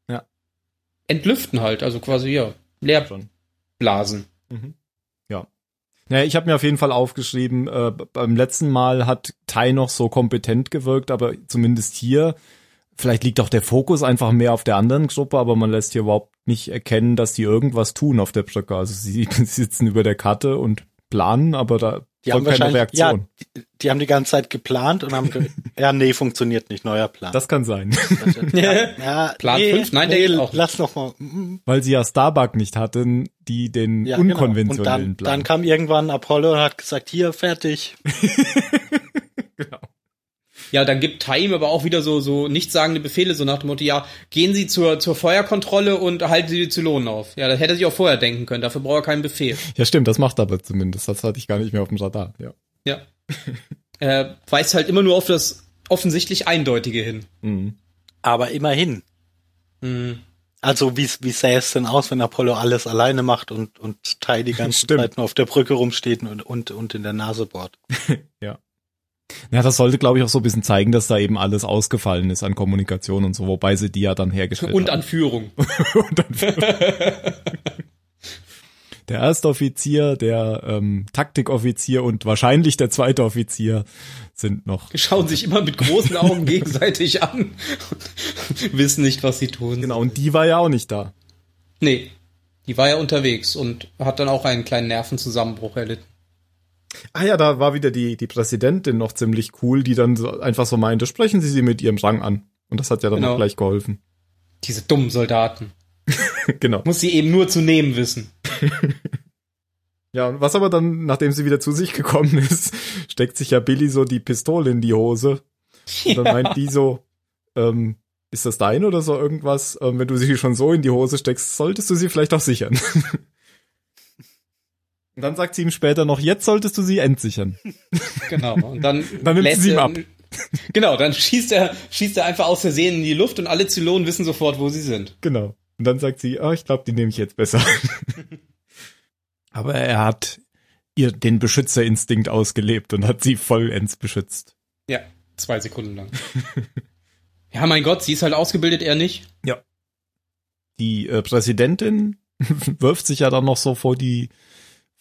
Ja. Entlüften halt, also quasi, ja, Leerblasen. Mhm. Naja, ich habe mir auf jeden Fall aufgeschrieben, äh, beim letzten Mal hat Tai noch so kompetent gewirkt, aber zumindest hier, vielleicht liegt auch der Fokus einfach mehr auf der anderen Gruppe, aber man lässt hier überhaupt nicht erkennen, dass die irgendwas tun auf der Brücke. Also sie sitzen über der Karte und planen, aber da die haben keine Reaktion. Ja, die, die, haben die ganze Zeit geplant und haben ja, nee, funktioniert nicht, neuer Plan. Das kann sein. ja, ja, Plan nee, 5, nein, nee, auch. Lass noch mal. Weil sie ja Starbuck nicht hatten, die den ja, unkonventionellen genau. und dann, Plan. Dann kam irgendwann Apollo und hat gesagt, hier, fertig. Ja, dann gibt Time aber auch wieder so, so nichtssagende Befehle, so nach dem Motto, ja, gehen Sie zur, zur Feuerkontrolle und halten Sie die Zylonen auf. Ja, das hätte er sich auch vorher denken können, dafür braucht er keinen Befehl. Ja, stimmt, das macht er aber zumindest. Das hatte ich gar nicht mehr auf dem Radar, ja. Ja. er weist halt immer nur auf das offensichtlich Eindeutige hin. Mhm. Aber immerhin. Mhm. Also wie, wie sähe es denn aus, wenn Apollo alles alleine macht und, und Tai die ganze Stimmt. Zeit nur auf der Brücke rumsteht und, und, und in der Nase bohrt? Ja, das sollte, glaube ich, auch so ein bisschen zeigen, dass da eben alles ausgefallen ist an Kommunikation und so, wobei sie die ja dann hergestellt Und haben. an Führung. und dann der erste Offizier, der ähm, Taktikoffizier und wahrscheinlich der zweite Offizier sind noch. Schauen sich immer mit großen Augen gegenseitig an und wissen nicht, was sie tun. Genau, und die war ja auch nicht da. Nee, die war ja unterwegs und hat dann auch einen kleinen Nervenzusammenbruch erlitten. Ah ja, da war wieder die, die Präsidentin noch ziemlich cool, die dann so, einfach so meinte, sprechen Sie sie mit Ihrem Rang an. Und das hat ja dann Genau. auch gleich geholfen. Diese dummen Soldaten. genau. Muss sie eben nur zu nehmen wissen. Ja, und was aber dann, nachdem sie wieder zu sich gekommen ist, steckt sich ja Billy so die Pistole in die Hose. Und dann meint die so, ähm, ist das dein oder so irgendwas? Ähm, wenn du sie schon so in die Hose steckst, solltest du sie vielleicht auch sichern. Und dann sagt sie ihm später noch, jetzt solltest du sie entsichern. Genau. Und dann, Dann nimmt lässt sie ihm ab. Genau, dann schießt er, schießt er einfach aus Versehen in die Luft und alle Zylonen wissen sofort, wo sie sind. Genau. Und dann sagt sie, ah, ich glaube, die nehme ich jetzt besser. aber er hat ihr den Beschützerinstinkt ausgelebt und hat sie vollends beschützt. Ja, zwei Sekunden lang. ja, mein Gott, sie ist halt ausgebildet, er nicht. Die äh, Präsidentin wirft sich ja dann noch so vor die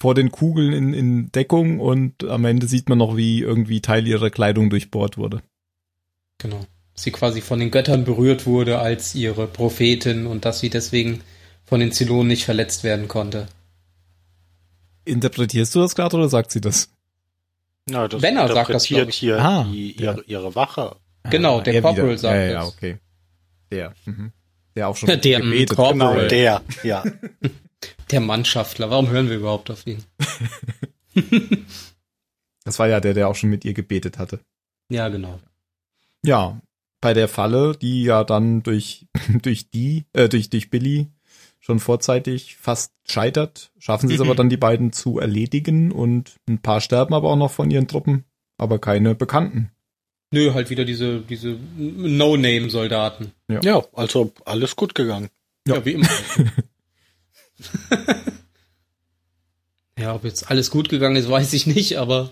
vor den Kugeln in, in Deckung und am Ende sieht man noch, wie irgendwie Teil ihrer Kleidung durchbohrt wurde. Genau. Sie quasi von den Göttern berührt wurde als ihre Prophetin und dass sie deswegen von den Zylonen nicht verletzt werden konnte. Interpretierst du das gerade oder sagt sie das? Ja, das Wenn er sagt das, interpretiert glaub ich. hier Ah, die, ihre, ihre Wache. Genau, der er Corporal wieder. sagt ja, ja, das. okay. Der. Mhm. Der auch schon der, gebetet. Corporal. Genau, der, ja. Der Mannschaftler. Warum hören wir überhaupt auf ihn? Das war ja der, der auch schon mit ihr gebetet hatte. Ja, genau. Ja, bei der Falle, die ja dann durch, durch die, äh, durch, durch Billy schon vorzeitig fast scheitert, schaffen sie es Mhm. aber dann, die beiden zu erledigen und ein paar sterben aber auch noch von ihren Truppen, aber keine Bekannten. Nö, halt wieder diese, diese No-Name-Soldaten. Ja, also alles gut gegangen. Ja. Ja, wie immer. ja, ob jetzt alles gut gegangen ist, weiß ich nicht, aber.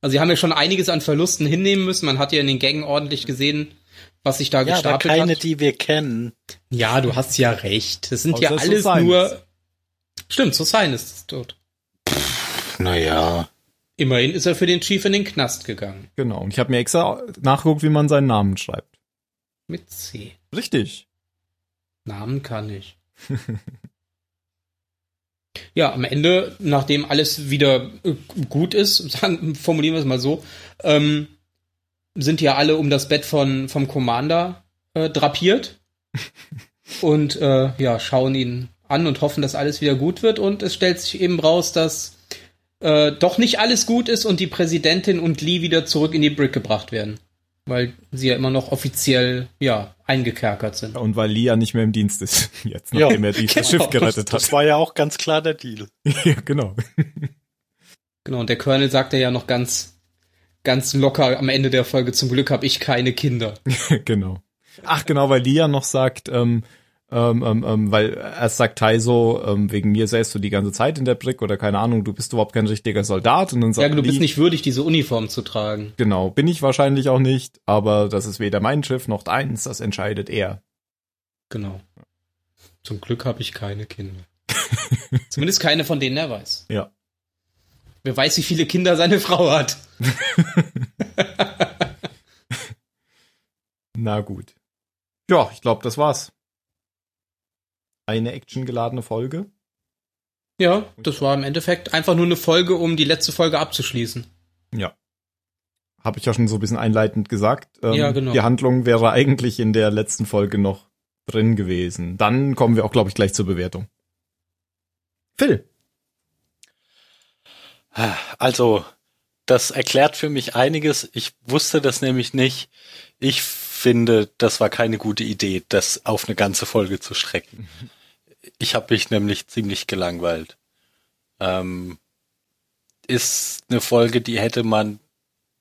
Also sie haben ja schon einiges an Verlusten hinnehmen müssen. Man hat ja in den Gängen ordentlich gesehen, was sich da Ja, aber gestapelt keine, hat. die wir kennen. Ja, du hast ja recht. Das sind Außer ja alles Sosanis. nur. Stimmt, so sein ist es tot. Naja. Immerhin ist er für den Chief in den Knast gegangen. Genau. Und ich habe mir extra nachgeguckt, wie man seinen Namen schreibt. Mit C. Richtig. Namen kann ich. ja, am Ende, nachdem alles wieder äh, gut ist, sagen, formulieren wir es mal so, ähm, sind ja alle um das Bett von, vom Commander äh, drapiert und äh, ja, schauen ihn an und hoffen, dass alles wieder gut wird. Und es stellt sich eben raus, dass äh, doch nicht alles gut ist und die Präsidentin und Lee wieder zurück in die Brick gebracht werden. Weil sie ja immer noch offiziell, ja, eingekerkert sind. Und weil Lia nicht mehr im Dienst ist, jetzt Ja, nachdem er dieses genau. Schiff gerettet Das hat. war ja auch ganz klar der Deal. ja, genau. Genau, und der Colonel sagte ja noch ganz, ganz locker am Ende der Folge, zum Glück habe ich keine Kinder. genau. Ach genau, weil Lia noch sagt, ähm, ähm, ähm, ähm, weil erst sagt Tai so, ähm, wegen mir säßt du die ganze Zeit in der Brick oder keine Ahnung, du bist überhaupt kein richtiger Soldat und dann sagt Ja, du bist Lee, nicht würdig, diese Uniform zu tragen. Genau, bin ich wahrscheinlich auch nicht, aber das ist weder mein Schiff noch deins, das entscheidet er. Genau. Zum Glück habe ich keine Kinder. Zumindest keine, von denen er weiß. Ja. Wer weiß, wie viele Kinder seine Frau hat. Na gut. Ja, ich glaube, das war's. Eine actiongeladene Folge. Ja, das war im Endeffekt einfach nur eine Folge, um die letzte Folge abzuschließen. Ja. Habe ich ja schon so ein bisschen einleitend gesagt. Ähm, Ja, genau. Die Handlung wäre eigentlich in der letzten Folge noch drin gewesen. Dann kommen wir auch, glaube ich, gleich zur Bewertung. Phil. Also, das erklärt für mich einiges. Ich wusste das nämlich nicht. Ich finde, das war keine gute Idee, das auf eine ganze Folge zu strecken. Ich habe mich nämlich ziemlich gelangweilt. Ähm, ist eine Folge, die hätte man.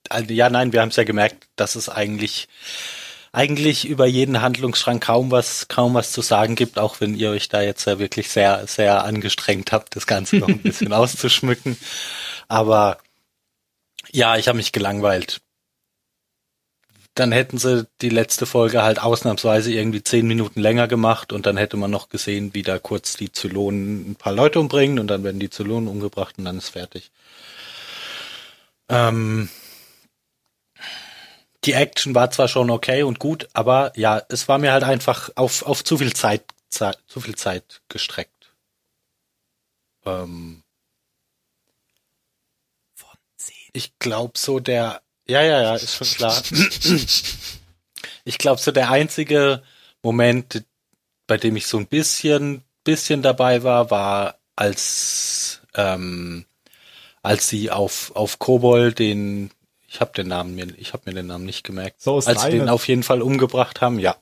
Also, ja, nein, wir haben es ja gemerkt, dass es eigentlich eigentlich über jeden Handlungsstrang kaum was, kaum was zu sagen gibt, auch wenn ihr euch da jetzt ja wirklich sehr, sehr angestrengt habt, das Ganze noch ein bisschen auszuschmücken. Aber ja, ich habe mich gelangweilt. Dann hätten sie die letzte Folge halt ausnahmsweise irgendwie zehn Minuten länger gemacht und dann hätte man noch gesehen, wie da kurz die Zylonen ein paar Leute umbringen und dann werden die Zylonen umgebracht und dann ist fertig. Ähm, die Action war zwar schon okay und gut, aber ja, es war mir halt einfach auf, auf zu viel Zeit, Zeit zu viel Zeit gestreckt. Ähm, ich glaube so der, ja, ja, ja, ist schon klar. ich glaube so der einzige Moment, bei dem ich so ein bisschen, bisschen dabei war, war als, ähm, als sie auf, auf Kobol den, ich habe den Namen mir, ich habe mir den Namen nicht gemerkt, So als sie den auf jeden Fall umgebracht haben, ja.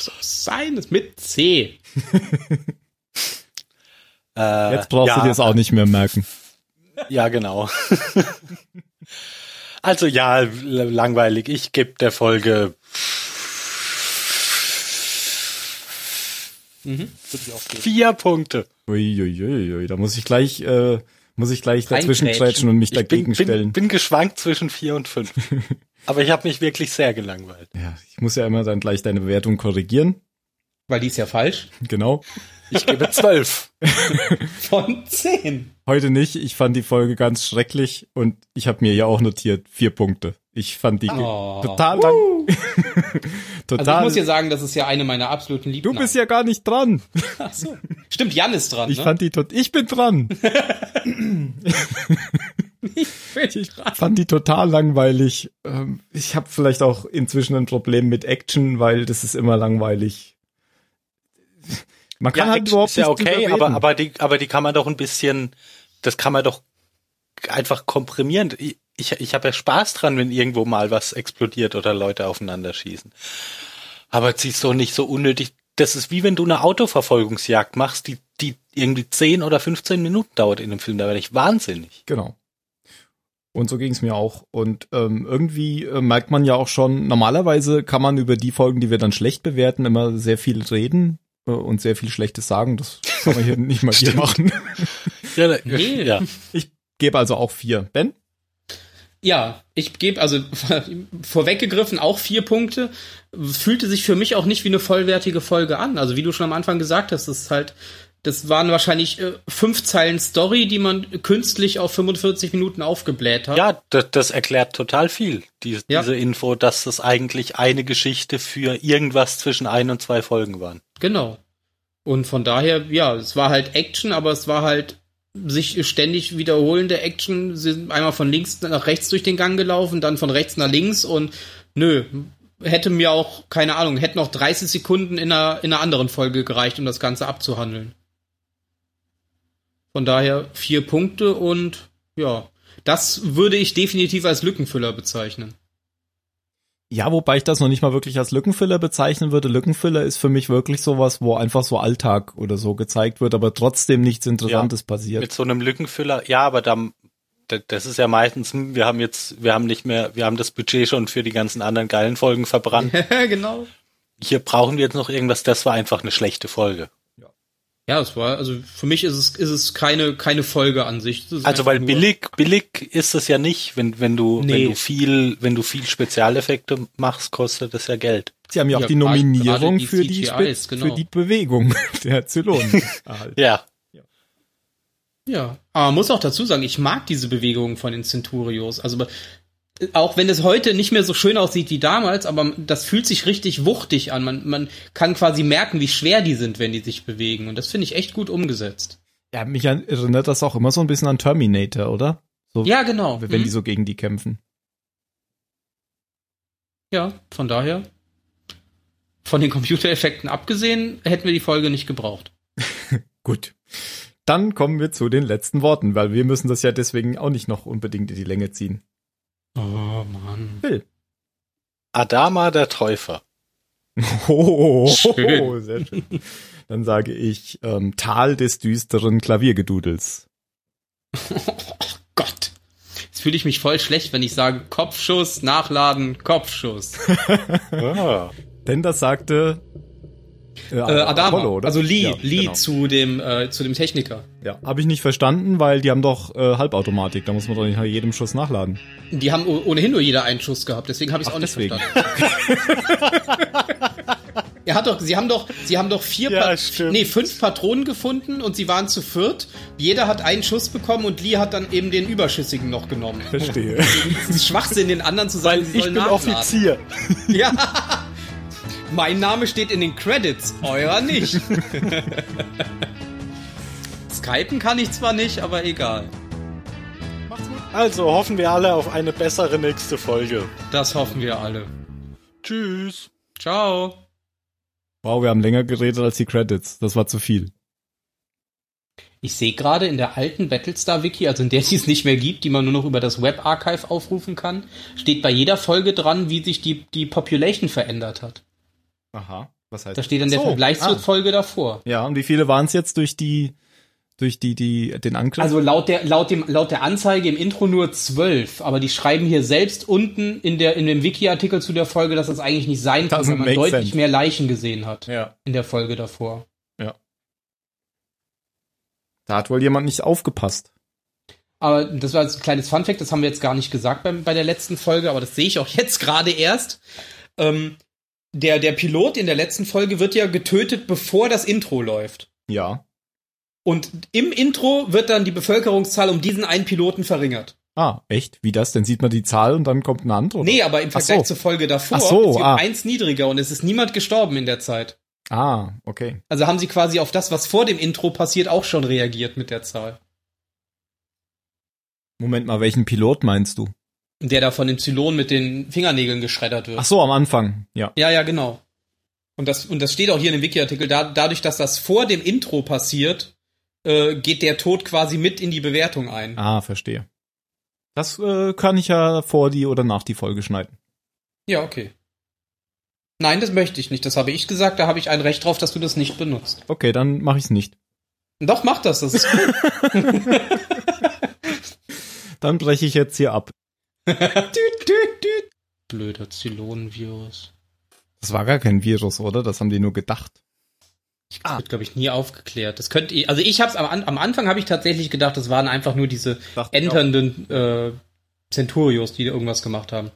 So sein es mit C. Äh, Jetzt brauchst ja, du dir das auch nicht mehr merken. Ja, genau. also ja, langweilig. Ich gebe der Folge vier Punkte. Uiuiui, da muss ich gleich, äh, muss ich gleich dazwischen grätschen und mich Ich dagegen bin, bin, stellen. bin geschwankt zwischen vier und fünf. Aber ich habe mich wirklich sehr gelangweilt. ja, ich muss ja immer dann gleich deine Bewertung korrigieren. Weil die ist ja falsch. Genau. Ich gebe zwölf. Von 10. Heute nicht. Ich fand die Folge ganz schrecklich und ich habe mir ja auch notiert vier Punkte. Ich fand die Oh. total lang. Also total. ich muss ja sagen, das ist ja eine meiner absoluten du Liebsten. bist ja gar nicht dran. Ach so. Stimmt, Jan ist dran. Ich ne? fand die tot. Ich bin dran. ich fand die total langweilig. Ähm, Ich habe vielleicht auch inzwischen ein Problem mit Action, weil das ist immer langweilig. Man kann ja, halt überhaupt ist ja okay, aber, aber, die, aber die kann man doch ein bisschen, das kann man doch einfach komprimieren. Ich, ich, ich habe ja Spaß dran, wenn irgendwo mal was explodiert oder Leute aufeinander schießen. Aber sie ist doch nicht so unnötig. Das ist wie wenn du eine Autoverfolgungsjagd machst, die, die irgendwie 10 oder 15 Minuten dauert in dem Film. Da werde ich wahnsinnig. Genau. Und so ging es mir auch. Und ähm, irgendwie äh, merkt man ja auch schon, normalerweise kann man über die Folgen, die wir dann schlecht bewerten, immer sehr viel reden und sehr viel Schlechtes sagen. Das kann man hier nicht mal hier machen. Ja, da- Nee. ja. Ich gebe also auch vier. Ben? Ja, ich gebe also vorweggegriffen auch vier Punkte. Fühlte sich für mich auch nicht wie eine vollwertige Folge an. Also wie du schon am Anfang gesagt hast, das ist halt, das waren wahrscheinlich äh, fünf Zeilen Story, die man künstlich auf 45 Minuten aufgebläht hat. ja das, das erklärt total viel, die, Ja. diese Info, dass das eigentlich eine Geschichte für irgendwas zwischen ein und zwei Folgen waren. Genau. Und von daher, ja, es war halt Action, aber es war halt sich ständig wiederholende Action. Sie sind einmal von links nach rechts durch den Gang gelaufen, dann von rechts nach links und nö, hätte mir auch, keine Ahnung, hätten noch 30 Sekunden in einer, in einer anderen Folge gereicht, um das Ganze abzuhandeln. Von daher vier Punkte und ja, das würde ich definitiv als Lückenfüller bezeichnen. Ja, wobei ich das noch nicht mal wirklich als Lückenfüller bezeichnen würde. Lückenfüller ist für mich wirklich sowas, wo einfach so Alltag oder so gezeigt wird, aber trotzdem nichts Interessantes passiert. Mit so einem Lückenfüller, ja, aber da, da- das ist ja meistens, hm, wir haben jetzt, wir haben nicht mehr, wir haben das Budget schon für die ganzen anderen geilen Folgen verbrannt. genau. Hier brauchen wir jetzt noch irgendwas, das war einfach eine schlechte Folge. Ja, es war, also für mich ist es, ist es keine, keine Folge an sich. Also weil billig, billig ist es ja nicht, wenn, wenn du, Nee. wenn du viel, wenn du viel Spezialeffekte machst, kostet das ja Geld. Sie haben ja auch Ja, die Nominierung die für, die CGIs, genau. für die Bewegung der Zylonen. Ja. Ja, aber man muss auch dazu sagen, ich mag diese Bewegungen von den Centurios. Also auch wenn es heute nicht mehr so schön aussieht wie damals, aber das fühlt sich richtig wuchtig an. Man, man kann quasi merken, wie schwer die sind, wenn die sich bewegen. Und das finde ich echt gut umgesetzt. Ja, mich erinnert das auch immer so ein bisschen an Terminator, oder? So, Ja, genau. wenn Hm. die so gegen die kämpfen. Ja, von daher. Von den Computereffekten abgesehen, hätten wir die Folge nicht gebraucht. Gut. Dann kommen wir zu den letzten Worten, weil wir müssen das ja deswegen auch nicht noch unbedingt in die Länge ziehen. Oh Mann. Phil. Adama der Täufer. Oh, Schön. sehr schön. Dann sage ich ähm, Tal des düsteren Klaviergedudels. Oh Gott. Jetzt fühle ich mich voll schlecht, wenn ich sage Kopfschuss, Nachladen, Kopfschuss. Ah. Denn das sagte äh, Äh, Adama, Apollo, oder? also Lee, Ja, Lee genau. zu dem äh, zu dem Techniker. Ja, habe ich nicht verstanden, weil die haben doch äh, Halbautomatik, da muss man doch nicht nach jedem Schuss nachladen. Die haben ohnehin nur jeder einen Schuss gehabt, deswegen habe ich es auch nicht deswegen. verstanden. er hat doch, sie haben doch, sie haben doch vier, Ja, nee, fünf Patronen gefunden und sie waren zu viert. Jeder hat einen Schuss bekommen und Lee hat dann eben den überschüssigen noch genommen. Verstehe. Es ist Schwachsinn, den anderen zu sagen, sie Ich sollen bin nachladen. Offizier. Ja. Mein Name steht in den Credits, eurer nicht. Skypen kann ich zwar nicht, aber egal. Also hoffen wir alle auf eine bessere nächste Folge. Das hoffen wir alle. Tschüss. Ciao. wow, wir haben länger geredet als die Credits. Das war zu viel. Ich sehe gerade in der alten Battlestar-Wiki, also in der die es nicht mehr gibt, die man nur noch über das Web-Archive aufrufen kann, steht bei jeder Folge dran, wie sich die, die Population verändert hat. Aha. Was heißt Da steht dann der So, Vergleich ah. zur Folge davor. Ja, und wie viele waren es jetzt durch die durch die die den Angriff? Also laut der, laut dem, laut der Anzeige im Intro nur zwölf, aber die schreiben hier selbst unten in der, in dem Wiki-Artikel zu der Folge, dass das eigentlich nicht sein kann, weil man deutlich sense. mehr Leichen gesehen hat ja. in der Folge davor. Da hat wohl jemand nicht aufgepasst. Aber das war jetzt ein kleines Funfact, das haben wir jetzt gar nicht gesagt beim, bei der letzten Folge, aber das sehe ich auch jetzt gerade erst. Ähm, der, der Pilot in der letzten Folge wird ja getötet, bevor das Intro läuft. Ja. Und im Intro wird dann die Bevölkerungszahl um diesen einen Piloten verringert. Ah, echt? Wie das? Dann sieht man die Zahl und dann kommt ein anderer. Nee, aber im Vergleich so. zur Folge davor Ach so, ist sie um ah. eins niedriger und es ist niemand gestorben in der Zeit. Ah, okay. Also haben sie quasi auf das, was vor dem Intro passiert, auch schon reagiert mit der Zahl. Moment mal, welchen Pilot meinst du? Der da von den Zylonen mit den Fingernägeln geschreddert wird. Ach so, am Anfang. Ja. Ja, ja, genau. Und das, und das steht auch hier in dem Wiki-Artikel, da, dadurch, dass das vor dem Intro passiert, äh, geht der Tod quasi mit in die Bewertung ein. Ah, verstehe. Das äh, kann ich ja vor die oder nach die Folge schneiden. Ja, okay. Nein, das möchte ich nicht. Das habe ich gesagt, da habe ich ein Recht drauf, dass du das nicht benutzt. Okay, dann mache ich's nicht. Doch, mach das, das ist gut. Dann breche ich jetzt hier ab. Blöder Zylonenvirus. Das war gar kein Virus, oder? Das haben die nur gedacht. Das wird, glaube ich, nie aufgeklärt. Das könnte, also ich habe es am, am Anfang habe ich tatsächlich gedacht, das waren einfach nur diese ich enternden äh, Centurios, die irgendwas gemacht haben.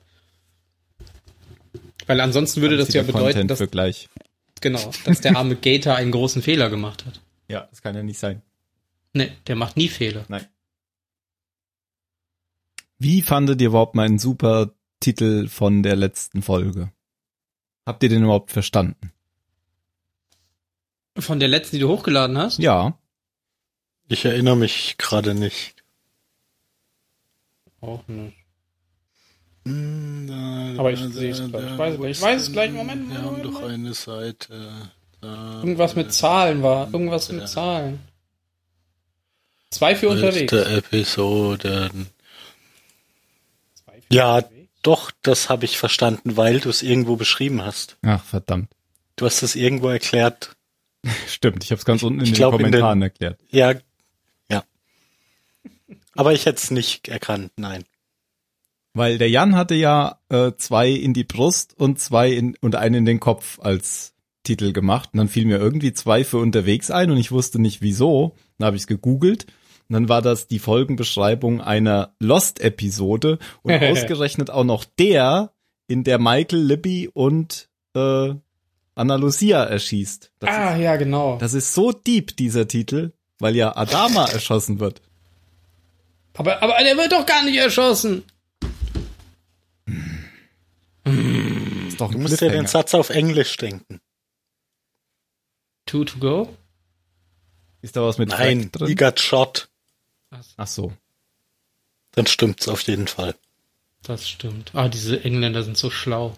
Weil ansonsten würde das ja bedeuten, dass, genau, dass der arme Gator einen großen Fehler gemacht hat. Ja, das kann ja nicht sein. Nee, der macht nie Fehler. Nein. Wie fandet ihr überhaupt meinen super Titel von der letzten Folge? Habt ihr den überhaupt verstanden? Von der letzten, die du hochgeladen hast? Ja. Ich erinnere mich gerade nicht. Auch nicht. Aber Aber ich sehe es gleich. Ich weiß es gleich. Ich weiß es gleich. Moment, Wir haben Moment, doch eine Seite. Da Irgendwas mit Zahlen war. Irgendwas mit Zahlen. Zwei für unterwegs. Letzte Episoden. Ja, doch, das habe ich verstanden, weil du es irgendwo beschrieben hast. Ach, verdammt. Du hast es irgendwo erklärt. Stimmt, ich habe es ganz unten in Ich den glaub, in Kommentaren erklärt. Ja, ja. Aber ich hätte es nicht erkannt, nein. Weil der Jan hatte ja äh, zwei in die Brust und zwei in und einen in den Kopf als Titel gemacht. Und dann fiel mir irgendwie zwei für unterwegs ein und ich wusste nicht wieso. Dann habe ich es gegoogelt. Und dann war das die Folgenbeschreibung einer Lost-Episode und ausgerechnet auch noch der, in der Michael, Libby und äh, Anna Lucia erschießt. Das, Ah, ist, ja, genau. das ist so deep, dieser Titel, weil ja Adama erschossen wird. Aber, aber der wird doch gar nicht erschossen. Das ist doch Du musst dir den. Satz auf Englisch denken. Two to go? Ist da was mit Nein, drin? he got shot. Ach so. Dann stimmt's auf jeden Fall. Das stimmt. Ah, diese Engländer sind so schlau.